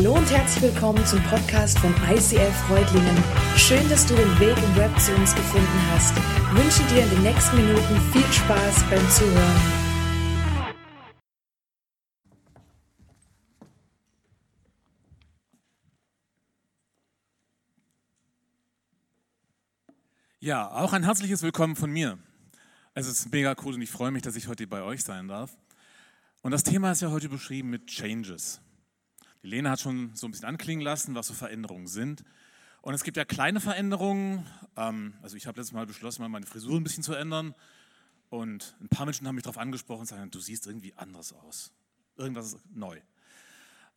Hallo und herzlich willkommen zum Podcast von ICF Freudlingen. Schön, dass du den Weg im Web zu uns gefunden hast. Ich wünsche dir in den nächsten Minuten viel Spaß beim Zuhören. Ja, auch ein herzliches Willkommen von mir. Es ist mega cool und ich freue mich, dass ich heute bei euch sein darf. Und das Thema ist ja heute beschrieben mit Changes. Die Lena hat schon so ein bisschen anklingen lassen, was so Veränderungen sind. Und es gibt ja kleine Veränderungen. Ähm, also ich habe letztes Mal beschlossen, mal meine Frisur ein bisschen zu ändern. Und ein paar Menschen haben mich darauf angesprochen und sagen, du siehst irgendwie anders aus. Irgendwas ist neu.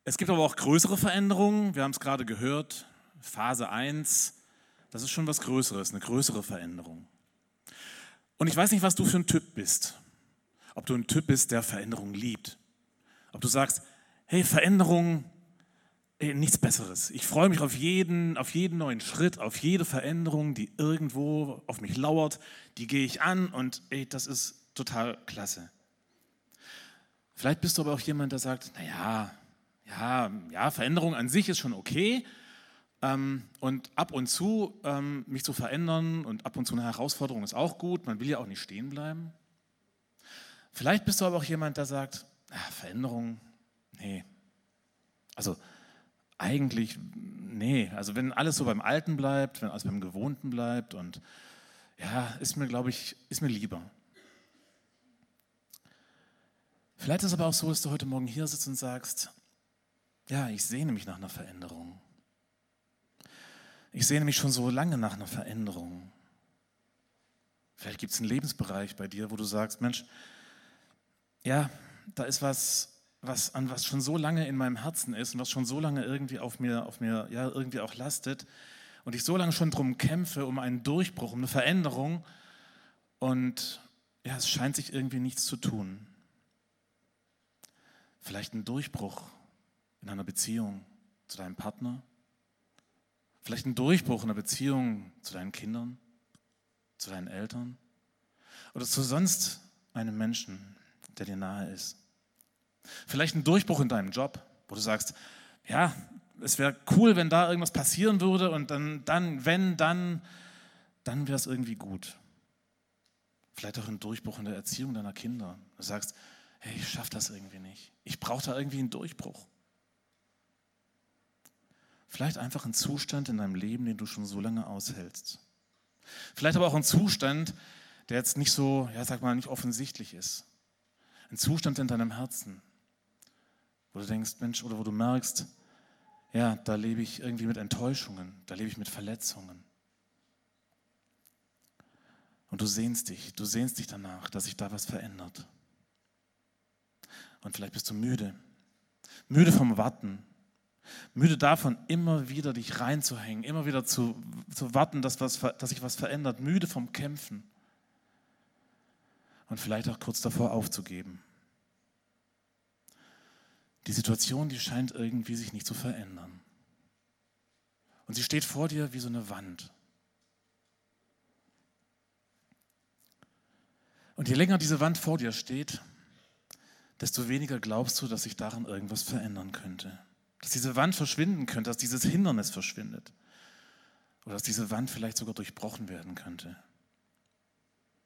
Es gibt aber auch größere Veränderungen. Wir haben es gerade gehört. Phase 1, das ist schon was Größeres, eine größere Veränderung. Und ich weiß nicht, was du für ein Typ bist. Ob du ein Typ bist, der Veränderung liebt. Ob du sagst, hey, Veränderung, ey, nichts Besseres. Ich freue mich auf jeden, auf jeden neuen Schritt, auf jede Veränderung, die irgendwo auf mich lauert. Die gehe ich an und ey, das ist total klasse. Vielleicht bist du aber auch jemand, der sagt, naja, ja, ja, Veränderung an sich ist schon okay. Ähm, und ab und zu ähm, mich zu verändern und ab und zu eine Herausforderung ist auch gut. Man will ja auch nicht stehen bleiben. Vielleicht bist du aber auch jemand, der sagt, ah, Veränderung, nee. Also eigentlich, nee. Also wenn alles so beim Alten bleibt, wenn alles beim Gewohnten bleibt und ja, ist mir, glaube ich, ist mir lieber. Vielleicht ist es aber auch so, dass du heute Morgen hier sitzt und sagst, ja, ich sehne mich nach einer Veränderung. Ich sehne mich schon so lange nach einer Veränderung. Vielleicht gibt es einen Lebensbereich bei dir, wo du sagst, Mensch, ja, da ist was, was, an was schon so lange in meinem Herzen ist und was schon so lange irgendwie auf mir, auf mir ja, irgendwie auch lastet und ich so lange schon drum kämpfe, um einen Durchbruch, um eine Veränderung und ja, es scheint sich irgendwie nichts zu tun. Vielleicht ein Durchbruch in einer Beziehung zu deinem Partner, vielleicht ein Durchbruch in einer Beziehung zu deinen Kindern, zu deinen Eltern oder zu sonst einem Menschen, der dir nahe ist. Vielleicht ein Durchbruch in deinem Job, wo du sagst, ja, es wäre cool, wenn da irgendwas passieren würde und dann, dann wenn, dann, dann wäre es irgendwie gut. Vielleicht auch ein Durchbruch in der Erziehung deiner Kinder. Du sagst, hey, ich schaffe das irgendwie nicht. Ich brauche da irgendwie einen Durchbruch. Vielleicht einfach ein Zustand in deinem Leben, den du schon so lange aushältst. Vielleicht aber auch ein Zustand, der jetzt nicht so, ja, sag mal, nicht offensichtlich ist. Ein Zustand in deinem Herzen, wo du denkst, Mensch, oder wo du merkst, ja, da lebe ich irgendwie mit Enttäuschungen, da lebe ich mit Verletzungen. Und du sehnst dich, du sehnst dich danach, dass sich da was verändert. Und vielleicht bist du müde, müde vom Warten, müde davon, immer wieder dich reinzuhängen, immer wieder zu, zu warten, dass, was, dass sich was verändert, müde vom Kämpfen und vielleicht auch kurz davor aufzugeben. Die Situation, die scheint irgendwie sich nicht zu verändern. Und sie steht vor dir wie so eine Wand. Und je länger diese Wand vor dir steht, desto weniger glaubst du, dass sich daran irgendwas verändern könnte. Dass diese Wand verschwinden könnte, dass dieses Hindernis verschwindet. Oder dass diese Wand vielleicht sogar durchbrochen werden könnte.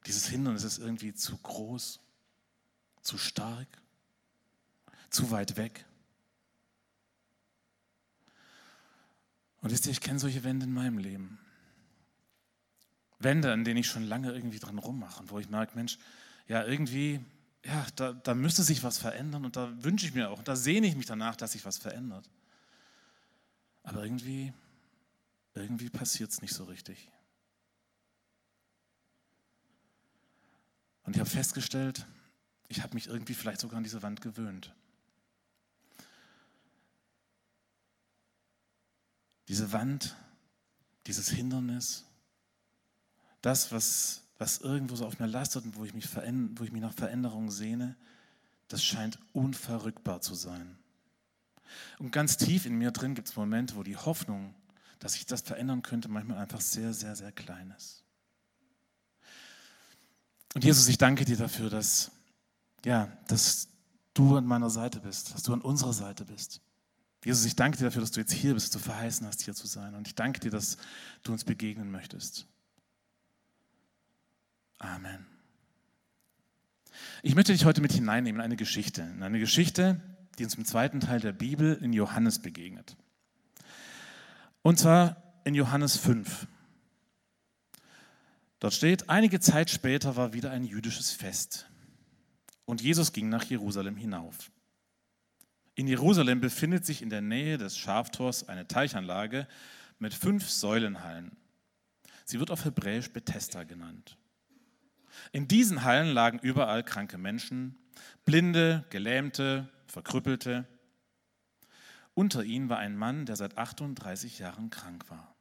Dieses Hindernis ist irgendwie zu groß, zu stark, zu weit weg. Und wisst ihr, ich kenne solche Wände in meinem Leben. Wände, an denen ich schon lange irgendwie dran rummache und wo ich merke, Mensch, ja, irgendwie, ja, da, da müsste sich was verändern und da wünsche ich mir auch, da sehne ich mich danach, dass sich was verändert. Aber irgendwie, irgendwie passiert es nicht so richtig. Und ich habe festgestellt, ich habe mich irgendwie vielleicht sogar an diese Wand gewöhnt. Diese Wand, dieses Hindernis, das, was, was irgendwo so auf mir lastet und wo ich, mich wo ich mich nach Veränderung sehne, das scheint unverrückbar zu sein. Und ganz tief in mir drin gibt es Momente, wo die Hoffnung, dass sich das verändern könnte, manchmal einfach sehr, sehr, sehr klein ist. Und Jesus, ich danke dir dafür, dass, ja, dass du an meiner Seite bist, dass du an unserer Seite bist. Jesus, ich danke dir dafür, dass du jetzt hier bist, dass du verheißen hast, hier zu sein. Und ich danke dir, dass du uns begegnen möchtest. Amen. Ich möchte dich heute mit hineinnehmen in eine Geschichte. In eine Geschichte, die uns im zweiten Teil der Bibel in Johannes begegnet. Und zwar in Johannes 5. Dort steht, einige Zeit später war wieder ein jüdisches Fest. Und Jesus ging nach Jerusalem hinauf. In Jerusalem befindet sich in der Nähe des Schaftors eine Teichanlage mit fünf Säulenhallen. Sie wird auf Hebräisch Bethesda genannt. In diesen Hallen lagen überall kranke Menschen, Blinde, Gelähmte, Verkrüppelte. Unter ihnen war ein Mann, der seit 38 Jahren krank war.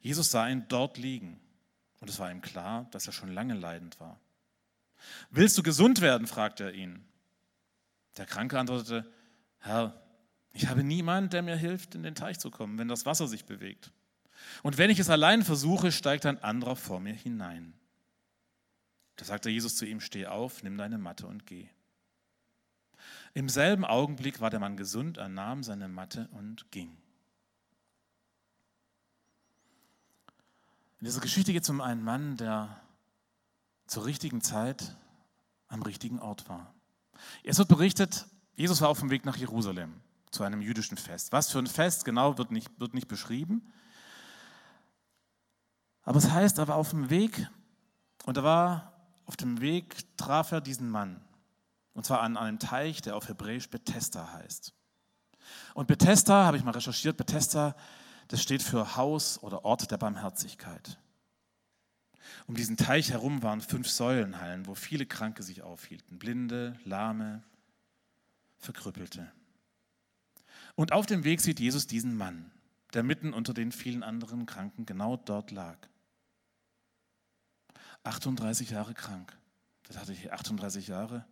Jesus sah ihn dort liegen und es war ihm klar, dass er schon lange leidend war. Willst du gesund werden? fragte er ihn. Der Kranke antwortete, Herr, ich habe niemanden, der mir hilft, in den Teich zu kommen, wenn das Wasser sich bewegt. Und wenn ich es allein versuche, steigt ein anderer vor mir hinein. Da sagte Jesus zu ihm, steh auf, nimm deine Matte und geh. Im selben Augenblick war der Mann gesund, er nahm seine Matte und ging. In dieser Geschichte geht es um einen Mann, der zur richtigen Zeit am richtigen Ort war. Es wird berichtet, Jesus war auf dem Weg nach Jerusalem zu einem jüdischen Fest. Was für ein Fest genau wird nicht, wird nicht beschrieben. Aber es heißt, er war auf dem Weg und er war auf dem Weg traf er diesen Mann. Und zwar an einem Teich, der auf Hebräisch Bethesda heißt. Und Bethesda, habe ich mal recherchiert, Bethesda, das steht für Haus oder Ort der Barmherzigkeit. Um diesen Teich herum waren fünf Säulenhallen, wo viele Kranke sich aufhielten. Blinde, Lahme, Verkrüppelte. Und auf dem Weg sieht Jesus diesen Mann, der mitten unter den vielen anderen Kranken genau dort lag. 38 Jahre krank. Das hatte ich 38 Jahre.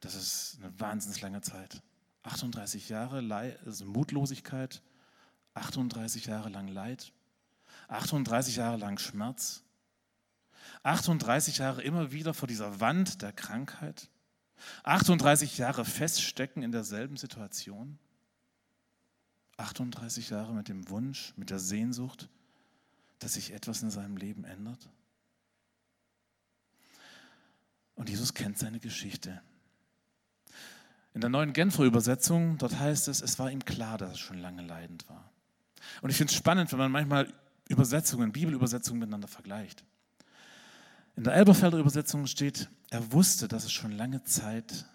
Das ist eine wahnsinnig lange Zeit. 38 Jahre Leid, also Mutlosigkeit, 38 Jahre lang Leid, 38 Jahre lang Schmerz, 38 Jahre immer wieder vor dieser Wand der Krankheit, 38 Jahre feststecken in derselben Situation, 38 Jahre mit dem Wunsch, mit der Sehnsucht, dass sich etwas in seinem Leben ändert. Und Jesus kennt seine Geschichte. In der neuen Genfer Übersetzung, dort heißt es, es war ihm klar, dass er schon lange leidend war. Und ich finde es spannend, wenn man manchmal Übersetzungen, Bibelübersetzungen miteinander vergleicht. In der Elberfelder Übersetzung steht, er wusste, dass es schon lange Zeit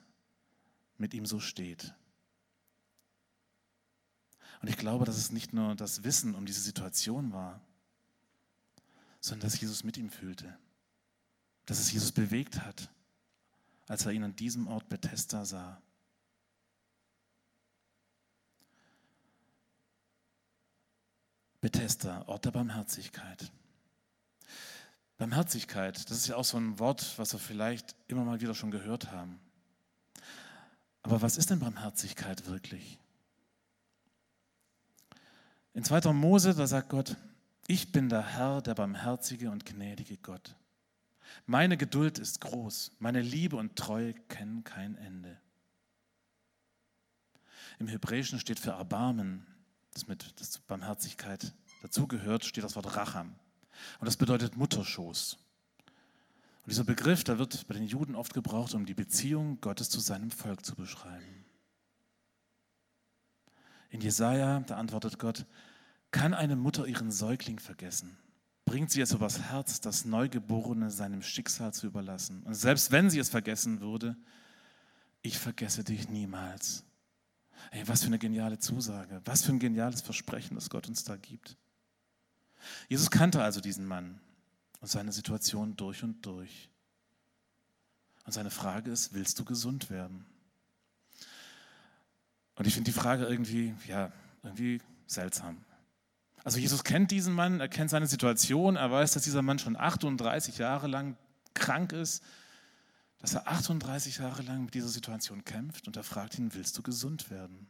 mit ihm so steht. Und ich glaube, dass es nicht nur das Wissen um diese Situation war, sondern dass Jesus mit ihm fühlte dass es Jesus bewegt hat, als er ihn an diesem Ort Bethesda sah. Bethesda, Ort der Barmherzigkeit. Barmherzigkeit, das ist ja auch so ein Wort, was wir vielleicht immer mal wieder schon gehört haben. Aber was ist denn Barmherzigkeit wirklich? In 2. Mose, da sagt Gott, ich bin der Herr, der barmherzige und gnädige Gott. Meine Geduld ist groß, meine Liebe und Treue kennen kein Ende. Im Hebräischen steht für Erbarmen, das mit das Barmherzigkeit dazugehört, steht das Wort Racham. Und das bedeutet Mutterschoß. Und dieser Begriff, der wird bei den Juden oft gebraucht, um die Beziehung Gottes zu seinem Volk zu beschreiben. In Jesaja, da antwortet Gott, kann eine Mutter ihren Säugling vergessen? bringt sie es übers Herz, das Neugeborene seinem Schicksal zu überlassen. Und selbst wenn sie es vergessen würde, ich vergesse dich niemals. Ey, was für eine geniale Zusage, was für ein geniales Versprechen, das Gott uns da gibt. Jesus kannte also diesen Mann und seine Situation durch und durch. Und seine Frage ist, willst du gesund werden? Und ich finde die Frage irgendwie, ja, irgendwie seltsam. Also Jesus kennt diesen Mann, er kennt seine Situation, er weiß, dass dieser Mann schon 38 Jahre lang krank ist, dass er 38 Jahre lang mit dieser Situation kämpft und er fragt ihn, willst du gesund werden?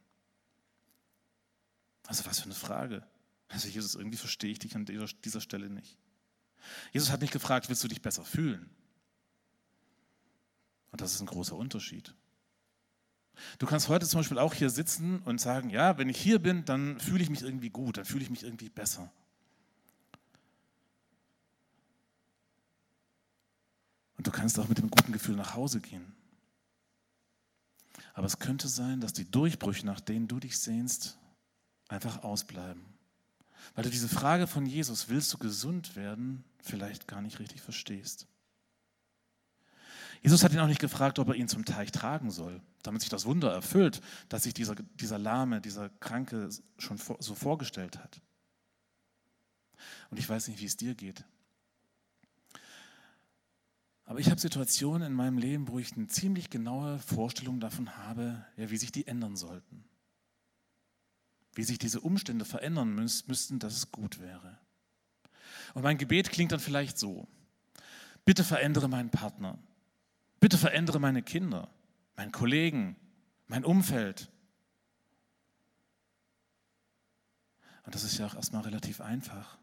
Also was für eine Frage. Also Jesus, irgendwie verstehe ich dich an dieser, dieser Stelle nicht. Jesus hat nicht gefragt, willst du dich besser fühlen? Und das ist ein großer Unterschied. Du kannst heute zum Beispiel auch hier sitzen und sagen, ja, wenn ich hier bin, dann fühle ich mich irgendwie gut, dann fühle ich mich irgendwie besser. Und du kannst auch mit dem guten Gefühl nach Hause gehen. Aber es könnte sein, dass die Durchbrüche, nach denen du dich sehnst, einfach ausbleiben. Weil du diese Frage von Jesus, willst du gesund werden, vielleicht gar nicht richtig verstehst. Jesus hat ihn auch nicht gefragt, ob er ihn zum Teich tragen soll, damit sich das Wunder erfüllt, dass sich dieser, dieser Lahme, dieser Kranke schon so vorgestellt hat. Und ich weiß nicht, wie es dir geht. Aber ich habe Situationen in meinem Leben, wo ich eine ziemlich genaue Vorstellung davon habe, ja, wie sich die ändern sollten. Wie sich diese Umstände verändern müssten, dass es gut wäre. Und mein Gebet klingt dann vielleicht so. Bitte verändere meinen Partner. Bitte verändere meine Kinder, meinen Kollegen, mein Umfeld. Und das ist ja auch erstmal relativ einfach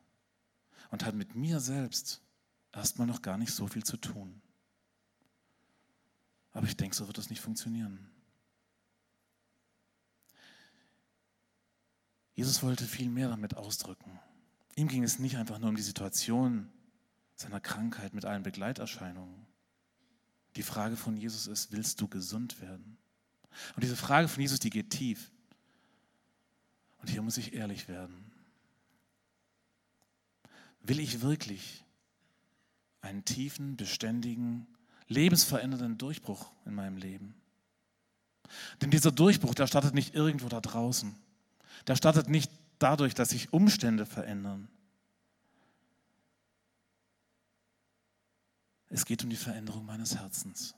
und hat mit mir selbst erstmal noch gar nicht so viel zu tun. Aber ich denke, so wird das nicht funktionieren. Jesus wollte viel mehr damit ausdrücken. Ihm ging es nicht einfach nur um die Situation seiner Krankheit mit allen Begleiterscheinungen. Die Frage von Jesus ist, willst du gesund werden? Und diese Frage von Jesus, die geht tief. Und hier muss ich ehrlich werden. Will ich wirklich einen tiefen, beständigen, lebensverändernden Durchbruch in meinem Leben? Denn dieser Durchbruch, der startet nicht irgendwo da draußen. Der startet nicht dadurch, dass sich Umstände verändern. Es geht um die Veränderung meines Herzens.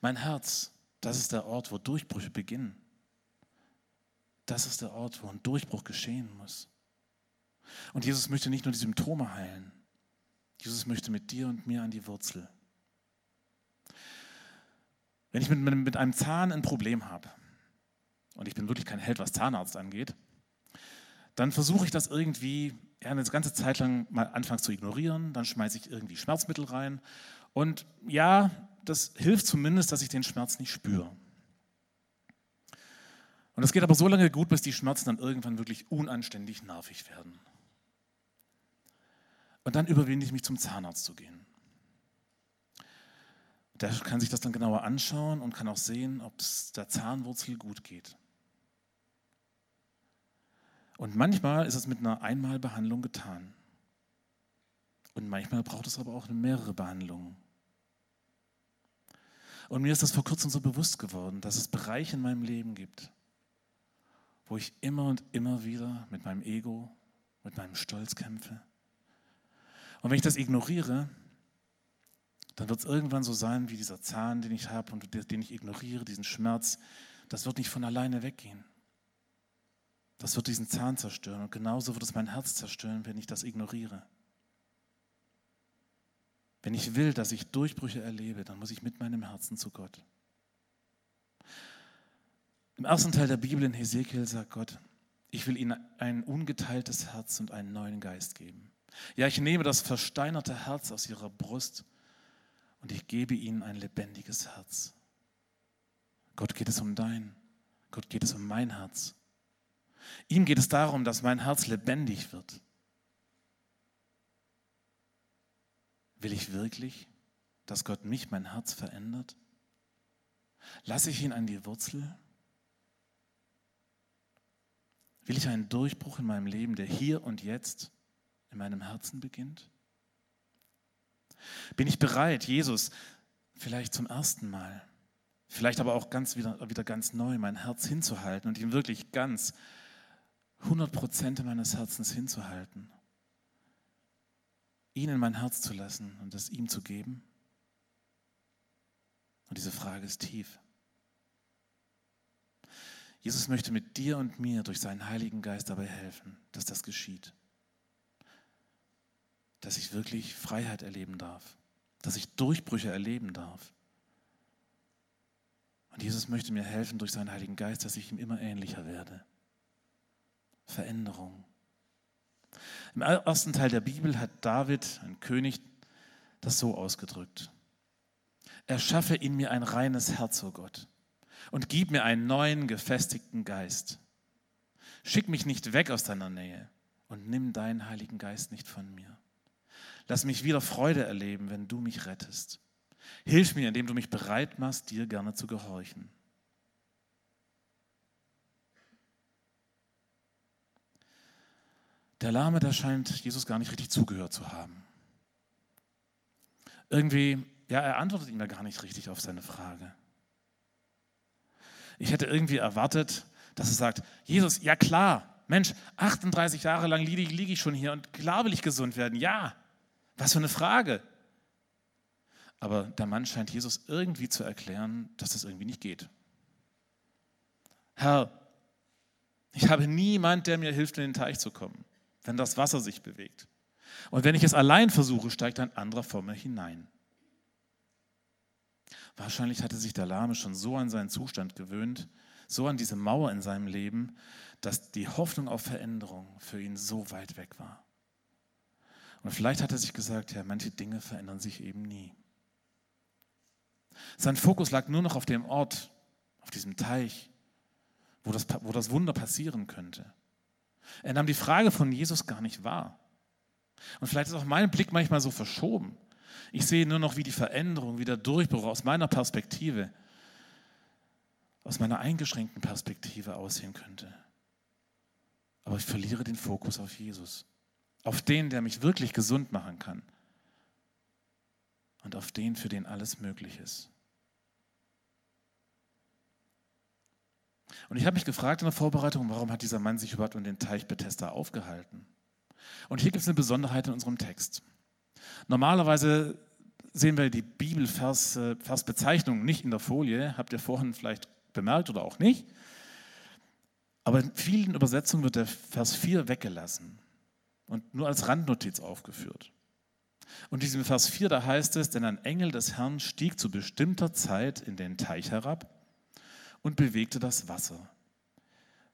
Mein Herz, das ist der Ort, wo Durchbrüche beginnen. Das ist der Ort, wo ein Durchbruch geschehen muss. Und Jesus möchte nicht nur die Symptome heilen. Jesus möchte mit dir und mir an die Wurzel. Wenn ich mit, mit einem Zahn ein Problem habe, und ich bin wirklich kein Held, was Zahnarzt angeht, dann versuche ich das irgendwie ja, eine ganze Zeit lang mal anfangs zu ignorieren, dann schmeiße ich irgendwie Schmerzmittel rein und ja, das hilft zumindest, dass ich den Schmerz nicht spüre. Und das geht aber so lange gut, bis die Schmerzen dann irgendwann wirklich unanständig nervig werden. Und dann überwinde ich mich zum Zahnarzt zu gehen. Der kann sich das dann genauer anschauen und kann auch sehen, ob es der Zahnwurzel gut geht. Und manchmal ist es mit einer Einmalbehandlung getan. Und manchmal braucht es aber auch mehrere Behandlungen. Und mir ist das vor kurzem so bewusst geworden, dass es Bereiche in meinem Leben gibt, wo ich immer und immer wieder mit meinem Ego, mit meinem Stolz kämpfe. Und wenn ich das ignoriere, dann wird es irgendwann so sein wie dieser Zahn, den ich habe und den ich ignoriere, diesen Schmerz. Das wird nicht von alleine weggehen. Das wird diesen Zahn zerstören und genauso wird es mein Herz zerstören, wenn ich das ignoriere. Wenn ich will, dass ich Durchbrüche erlebe, dann muss ich mit meinem Herzen zu Gott. Im ersten Teil der Bibel in Hesekiel sagt Gott, ich will ihnen ein ungeteiltes Herz und einen neuen Geist geben. Ja, ich nehme das versteinerte Herz aus ihrer Brust und ich gebe ihnen ein lebendiges Herz. Gott geht es um dein, Gott geht es um mein Herz. Ihm geht es darum, dass mein Herz lebendig wird. Will ich wirklich, dass Gott mich, mein Herz verändert? Lasse ich ihn an die Wurzel? Will ich einen Durchbruch in meinem Leben, der hier und jetzt in meinem Herzen beginnt? Bin ich bereit, Jesus vielleicht zum ersten Mal, vielleicht aber auch ganz wieder, wieder ganz neu mein Herz hinzuhalten und ihm wirklich ganz 100 Prozent meines Herzens hinzuhalten, ihn in mein Herz zu lassen und es ihm zu geben? Und diese Frage ist tief. Jesus möchte mit dir und mir durch seinen Heiligen Geist dabei helfen, dass das geschieht. Dass ich wirklich Freiheit erleben darf, dass ich Durchbrüche erleben darf. Und Jesus möchte mir helfen durch seinen Heiligen Geist, dass ich ihm immer ähnlicher werde. Veränderung. Im ersten Teil der Bibel hat David, ein König, das so ausgedrückt. Erschaffe in mir ein reines Herz, o oh Gott, und gib mir einen neuen, gefestigten Geist. Schick mich nicht weg aus deiner Nähe und nimm deinen Heiligen Geist nicht von mir. Lass mich wieder Freude erleben, wenn du mich rettest. Hilf mir, indem du mich bereit machst, dir gerne zu gehorchen. Der Lahme, der scheint Jesus gar nicht richtig zugehört zu haben. Irgendwie, ja, er antwortet ihm ja gar nicht richtig auf seine Frage. Ich hätte irgendwie erwartet, dass er sagt, Jesus, ja klar, Mensch, 38 Jahre lang liege, liege ich schon hier und klar will ich gesund werden. Ja, was für eine Frage. Aber der Mann scheint Jesus irgendwie zu erklären, dass das irgendwie nicht geht. Herr, ich habe niemand, der mir hilft, in den Teich zu kommen, wenn das Wasser sich bewegt. Und wenn ich es allein versuche, steigt ein anderer vor mir hinein. Wahrscheinlich hatte sich der Lahme schon so an seinen Zustand gewöhnt, so an diese Mauer in seinem Leben, dass die Hoffnung auf Veränderung für ihn so weit weg war. Und vielleicht hat er sich gesagt, ja, manche Dinge verändern sich eben nie. Sein Fokus lag nur noch auf dem Ort, auf diesem Teich, wo das, wo das Wunder passieren könnte. Er nahm die Frage von Jesus gar nicht wahr. Und vielleicht ist auch mein Blick manchmal so verschoben. Ich sehe nur noch, wie die Veränderung, wie der Durchbruch aus meiner Perspektive, aus meiner eingeschränkten Perspektive aussehen könnte. Aber ich verliere den Fokus auf Jesus, auf den, der mich wirklich gesund machen kann und auf den, für den alles möglich ist. Und ich habe mich gefragt in der Vorbereitung, warum hat dieser Mann sich überhaupt um den Teich Bethesda aufgehalten? Und hier gibt es eine Besonderheit in unserem Text. Normalerweise sehen wir die Bibelversbezeichnung äh, nicht in der Folie, habt ihr vorhin vielleicht bemerkt oder auch nicht. Aber in vielen Übersetzungen wird der Vers 4 weggelassen und nur als Randnotiz aufgeführt. Und in diesem Vers 4, da heißt es, denn ein Engel des Herrn stieg zu bestimmter Zeit in den Teich herab und bewegte das Wasser.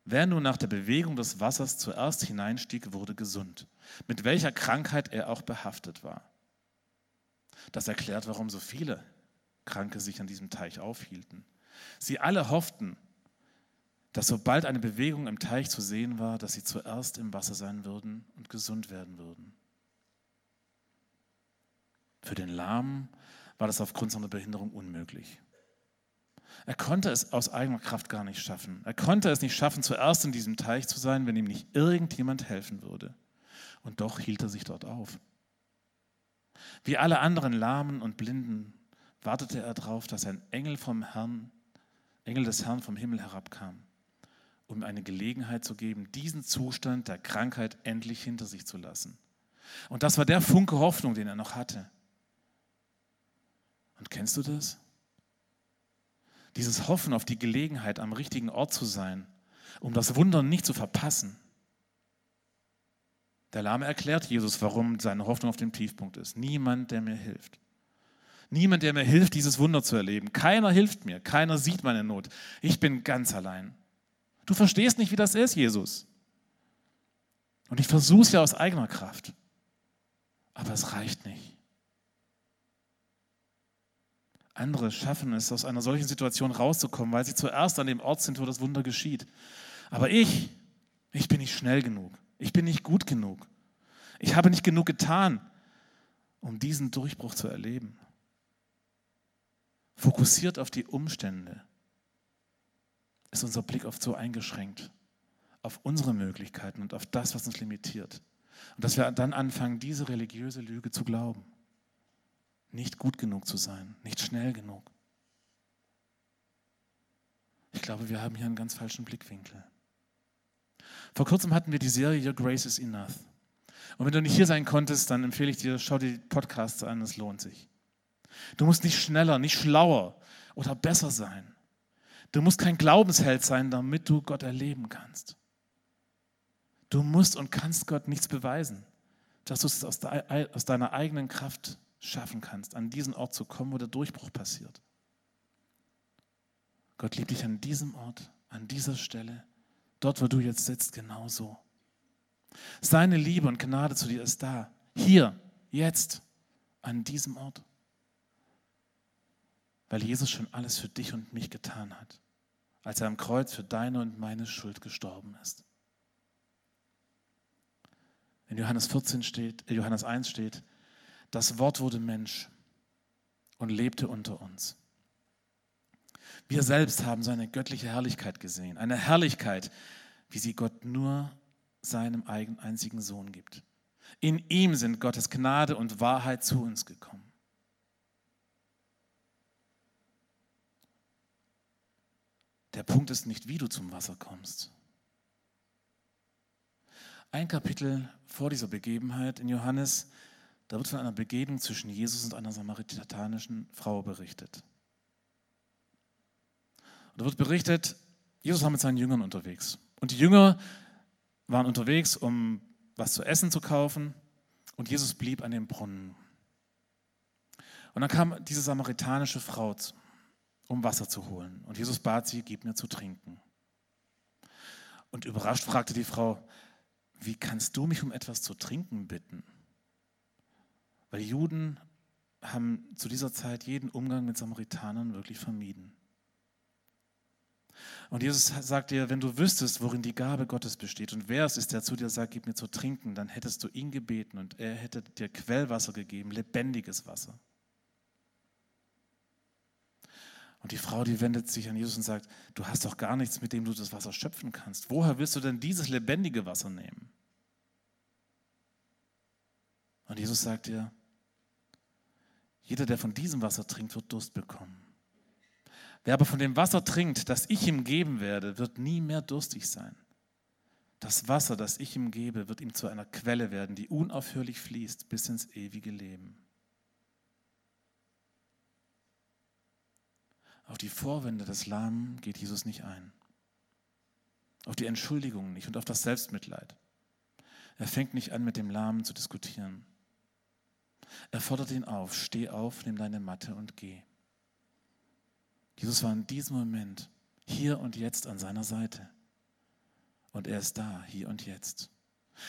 Wer nun nach der Bewegung des Wassers zuerst hineinstieg, wurde gesund, mit welcher Krankheit er auch behaftet war. Das erklärt, warum so viele Kranke sich an diesem Teich aufhielten. Sie alle hofften, dass sobald eine Bewegung im Teich zu sehen war, dass sie zuerst im Wasser sein würden und gesund werden würden. Für den Lahmen war das aufgrund seiner Behinderung unmöglich. Er konnte es aus eigener Kraft gar nicht schaffen. Er konnte es nicht schaffen, zuerst in diesem Teich zu sein, wenn ihm nicht irgendjemand helfen würde. Und doch hielt er sich dort auf. Wie alle anderen Lahmen und Blinden wartete er darauf, dass ein Engel vom Herrn, Engel des Herrn vom Himmel herabkam, um ihm eine Gelegenheit zu geben, diesen Zustand der Krankheit endlich hinter sich zu lassen. Und das war der Funke Hoffnung, den er noch hatte. Und kennst du das? Dieses Hoffen auf die Gelegenheit, am richtigen Ort zu sein, um das Wunder nicht zu verpassen. Der Lahme erklärt Jesus, warum seine Hoffnung auf dem Tiefpunkt ist. Niemand, der mir hilft. Niemand, der mir hilft, dieses Wunder zu erleben. Keiner hilft mir. Keiner sieht meine Not. Ich bin ganz allein. Du verstehst nicht, wie das ist, Jesus. Und ich versuche es ja aus eigener Kraft. Aber es reicht nicht. Andere schaffen es, aus einer solchen Situation rauszukommen, weil sie zuerst an dem Ort sind, wo das Wunder geschieht. Aber ich, ich bin nicht schnell genug. Ich bin nicht gut genug. Ich habe nicht genug getan, um diesen Durchbruch zu erleben. Fokussiert auf die Umstände ist unser Blick oft so eingeschränkt auf unsere Möglichkeiten und auf das, was uns limitiert. Und dass wir dann anfangen, diese religiöse Lüge zu glauben. Nicht gut genug zu sein, nicht schnell genug. Ich glaube, wir haben hier einen ganz falschen Blickwinkel. Vor kurzem hatten wir die Serie Your Grace is Enough. Und wenn du nicht hier sein konntest, dann empfehle ich dir, schau dir die Podcasts an, es lohnt sich. Du musst nicht schneller, nicht schlauer oder besser sein. Du musst kein Glaubensheld sein, damit du Gott erleben kannst. Du musst und kannst Gott nichts beweisen, dass du es aus, deiner eigenen Kraft schaffen kannst, an diesen Ort zu kommen, wo der Durchbruch passiert. Gott liebt dich an diesem Ort, an dieser Stelle Dort, wo du jetzt sitzt, genauso. Seine Liebe und Gnade zu dir ist da. Hier, jetzt, an diesem Ort. Weil Jesus schon alles für dich und mich getan hat. als er am Kreuz für deine und meine Schuld gestorben ist. In Johannes 14 steht, äh, Johannes 1 steht, das Wort wurde Mensch und lebte unter uns. Wir selbst haben seine göttliche Herrlichkeit gesehen, eine Herrlichkeit, wie sie Gott nur seinem eigenen einzigen Sohn gibt. In ihm sind Gottes Gnade und Wahrheit zu uns gekommen. Der Punkt ist nicht, wie du zum Wasser kommst. Ein Kapitel vor dieser Begebenheit in Johannes, da wird von einer Begegnung zwischen Jesus und einer samaritanischen Frau berichtet. Und da wird berichtet, Jesus war mit seinen Jüngern unterwegs. Und die Jünger waren unterwegs, um was zu essen zu kaufen. Und Jesus blieb an dem Brunnen. Und dann kam diese samaritanische Frau um Wasser zu holen. Und Jesus bat sie, gib mir zu trinken. Und überrascht fragte die Frau, wie kannst du mich um etwas zu trinken bitten? Weil Juden haben zu dieser Zeit jeden Umgang mit Samaritanern wirklich vermieden. Und Jesus sagt dir, wenn du wüsstest, worin die Gabe Gottes besteht und wer es ist, der zu dir sagt, gib mir zu trinken, dann hättest du ihn gebeten und er hätte dir Quellwasser gegeben, lebendiges Wasser. Und die Frau, die wendet sich an Jesus und sagt, du hast doch gar nichts, mit dem du das Wasser schöpfen kannst. Woher willst du denn dieses lebendige Wasser nehmen? Und Jesus sagt ihr, jeder, der von diesem Wasser trinkt, wird Durst bekommen. Wer aber von dem Wasser trinkt, das ich ihm geben werde, wird nie mehr durstig sein. Das Wasser, das ich ihm gebe, wird ihm zu einer Quelle werden, die unaufhörlich fließt bis ins ewige Leben. Auf die Vorwände des Lahmen geht Jesus nicht ein. Auf die Entschuldigung nicht und auf das Selbstmitleid. Er fängt nicht an, mit dem Lahmen zu diskutieren. Er fordert ihn auf, steh auf, nimm deine Matte und geh. Jesus war in diesem Moment hier und jetzt an seiner Seite. Und er ist da, hier und jetzt.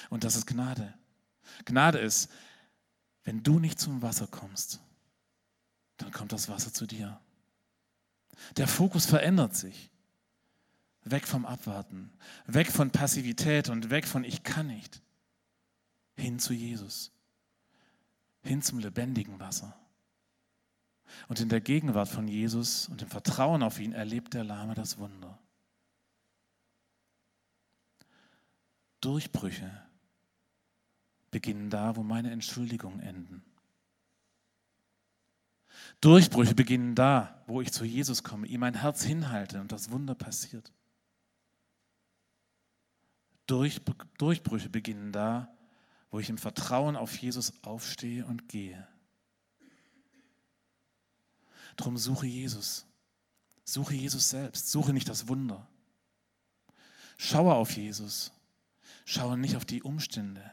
Und das ist Gnade. Gnade ist, wenn du nicht zum Wasser kommst, dann kommt das Wasser zu dir. Der Fokus verändert sich. Weg vom Abwarten, weg von Passivität und weg von ich kann nicht, hin zu Jesus, hin zum lebendigen Wasser. Und in der Gegenwart von Jesus und im Vertrauen auf ihn erlebt der Lahme das Wunder. Durchbrüche beginnen da, wo meine Entschuldigungen enden. Durchbrüche beginnen da, wo ich zu Jesus komme, ihm mein Herz hinhalte und das Wunder passiert. Durchbrüche beginnen da, wo ich im Vertrauen auf Jesus aufstehe und gehe. Drum suche Jesus. Suche Jesus selbst. Suche nicht das Wunder. Schaue auf Jesus. Schaue nicht auf die Umstände.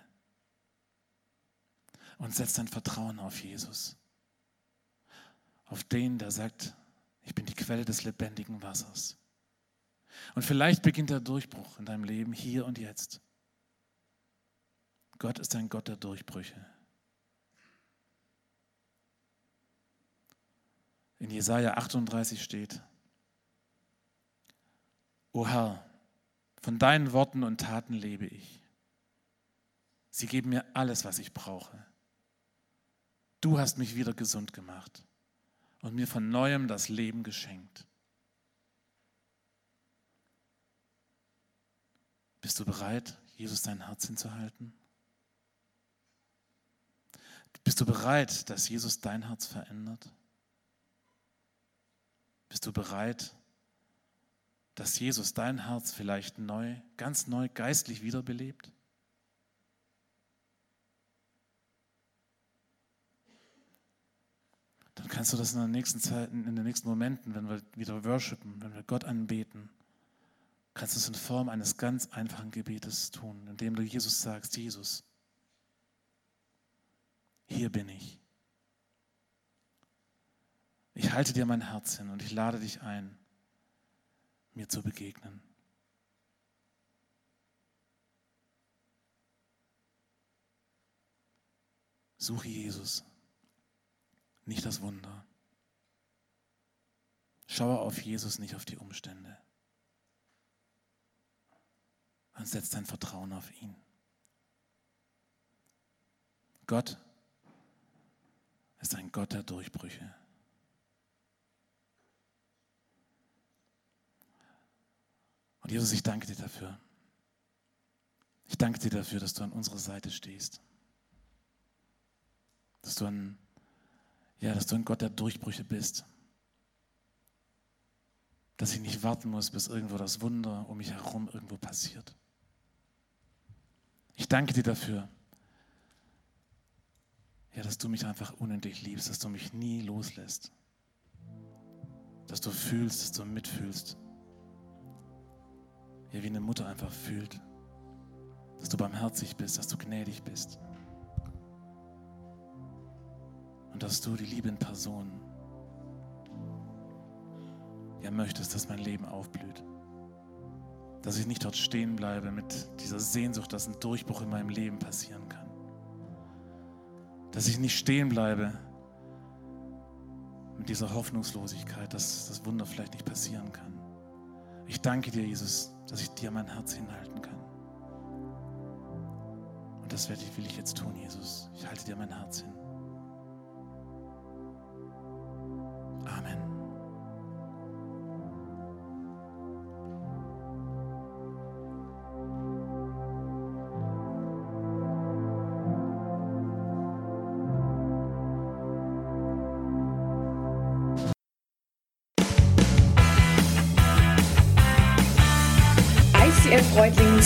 Und setz dein Vertrauen auf Jesus auf den, der sagt, ich bin die Quelle des lebendigen Wassers. Und vielleicht beginnt der Durchbruch in deinem Leben hier und jetzt. Gott ist ein Gott der Durchbrüche. In Jesaja 38 steht: O Herr, von deinen Worten und Taten lebe ich. Sie geben mir alles, was ich brauche. Du hast mich wieder gesund gemacht und mir von neuem das Leben geschenkt. Bist du bereit, Jesus dein Herz hinzuhalten? Bist du bereit, dass Jesus dein Herz verändert? Bist du bereit, dass Jesus dein Herz vielleicht neu, ganz neu geistlich wiederbelebt? dann kannst du das in den nächsten Zeiten, in den nächsten Momenten, wenn wir wieder worshipen, wenn wir Gott anbeten, kannst du es in Form eines ganz einfachen Gebetes tun, indem du Jesus sagst, Jesus, hier bin ich. Ich halte dir mein Herz hin und ich lade dich ein, mir zu begegnen. Suche Jesus nicht das Wunder. Schaue auf Jesus, nicht auf die Umstände. und setz dein Vertrauen auf ihn. Gott ist ein Gott der Durchbrüche. Und Jesus, ich danke dir dafür. Ich danke dir dafür, dass du an unserer Seite stehst. Dass du ein, ja, dass du ein Gott der Durchbrüche bist. Dass ich nicht warten muss, bis irgendwo das Wunder um mich herum irgendwo passiert. Ich danke dir dafür, ja, dass du mich einfach unendlich liebst, dass du mich nie loslässt. Dass du fühlst, dass du mitfühlst ja, wie eine Mutter einfach fühlt. Dass du barmherzig bist, dass du gnädig bist. Und dass du die Liebe in Person ja möchtest, dass mein Leben aufblüht. Dass ich nicht dort stehen bleibe mit dieser Sehnsucht, dass ein Durchbruch in meinem Leben passieren kann. Dass ich nicht stehen bleibe mit dieser Hoffnungslosigkeit, dass das Wunder vielleicht nicht passieren kann. Ich danke dir, Jesus, dass ich dir mein Herz hinhalten kann. Und das werde ich, will ich jetzt tun, Jesus. Ich halte dir mein Herz hin.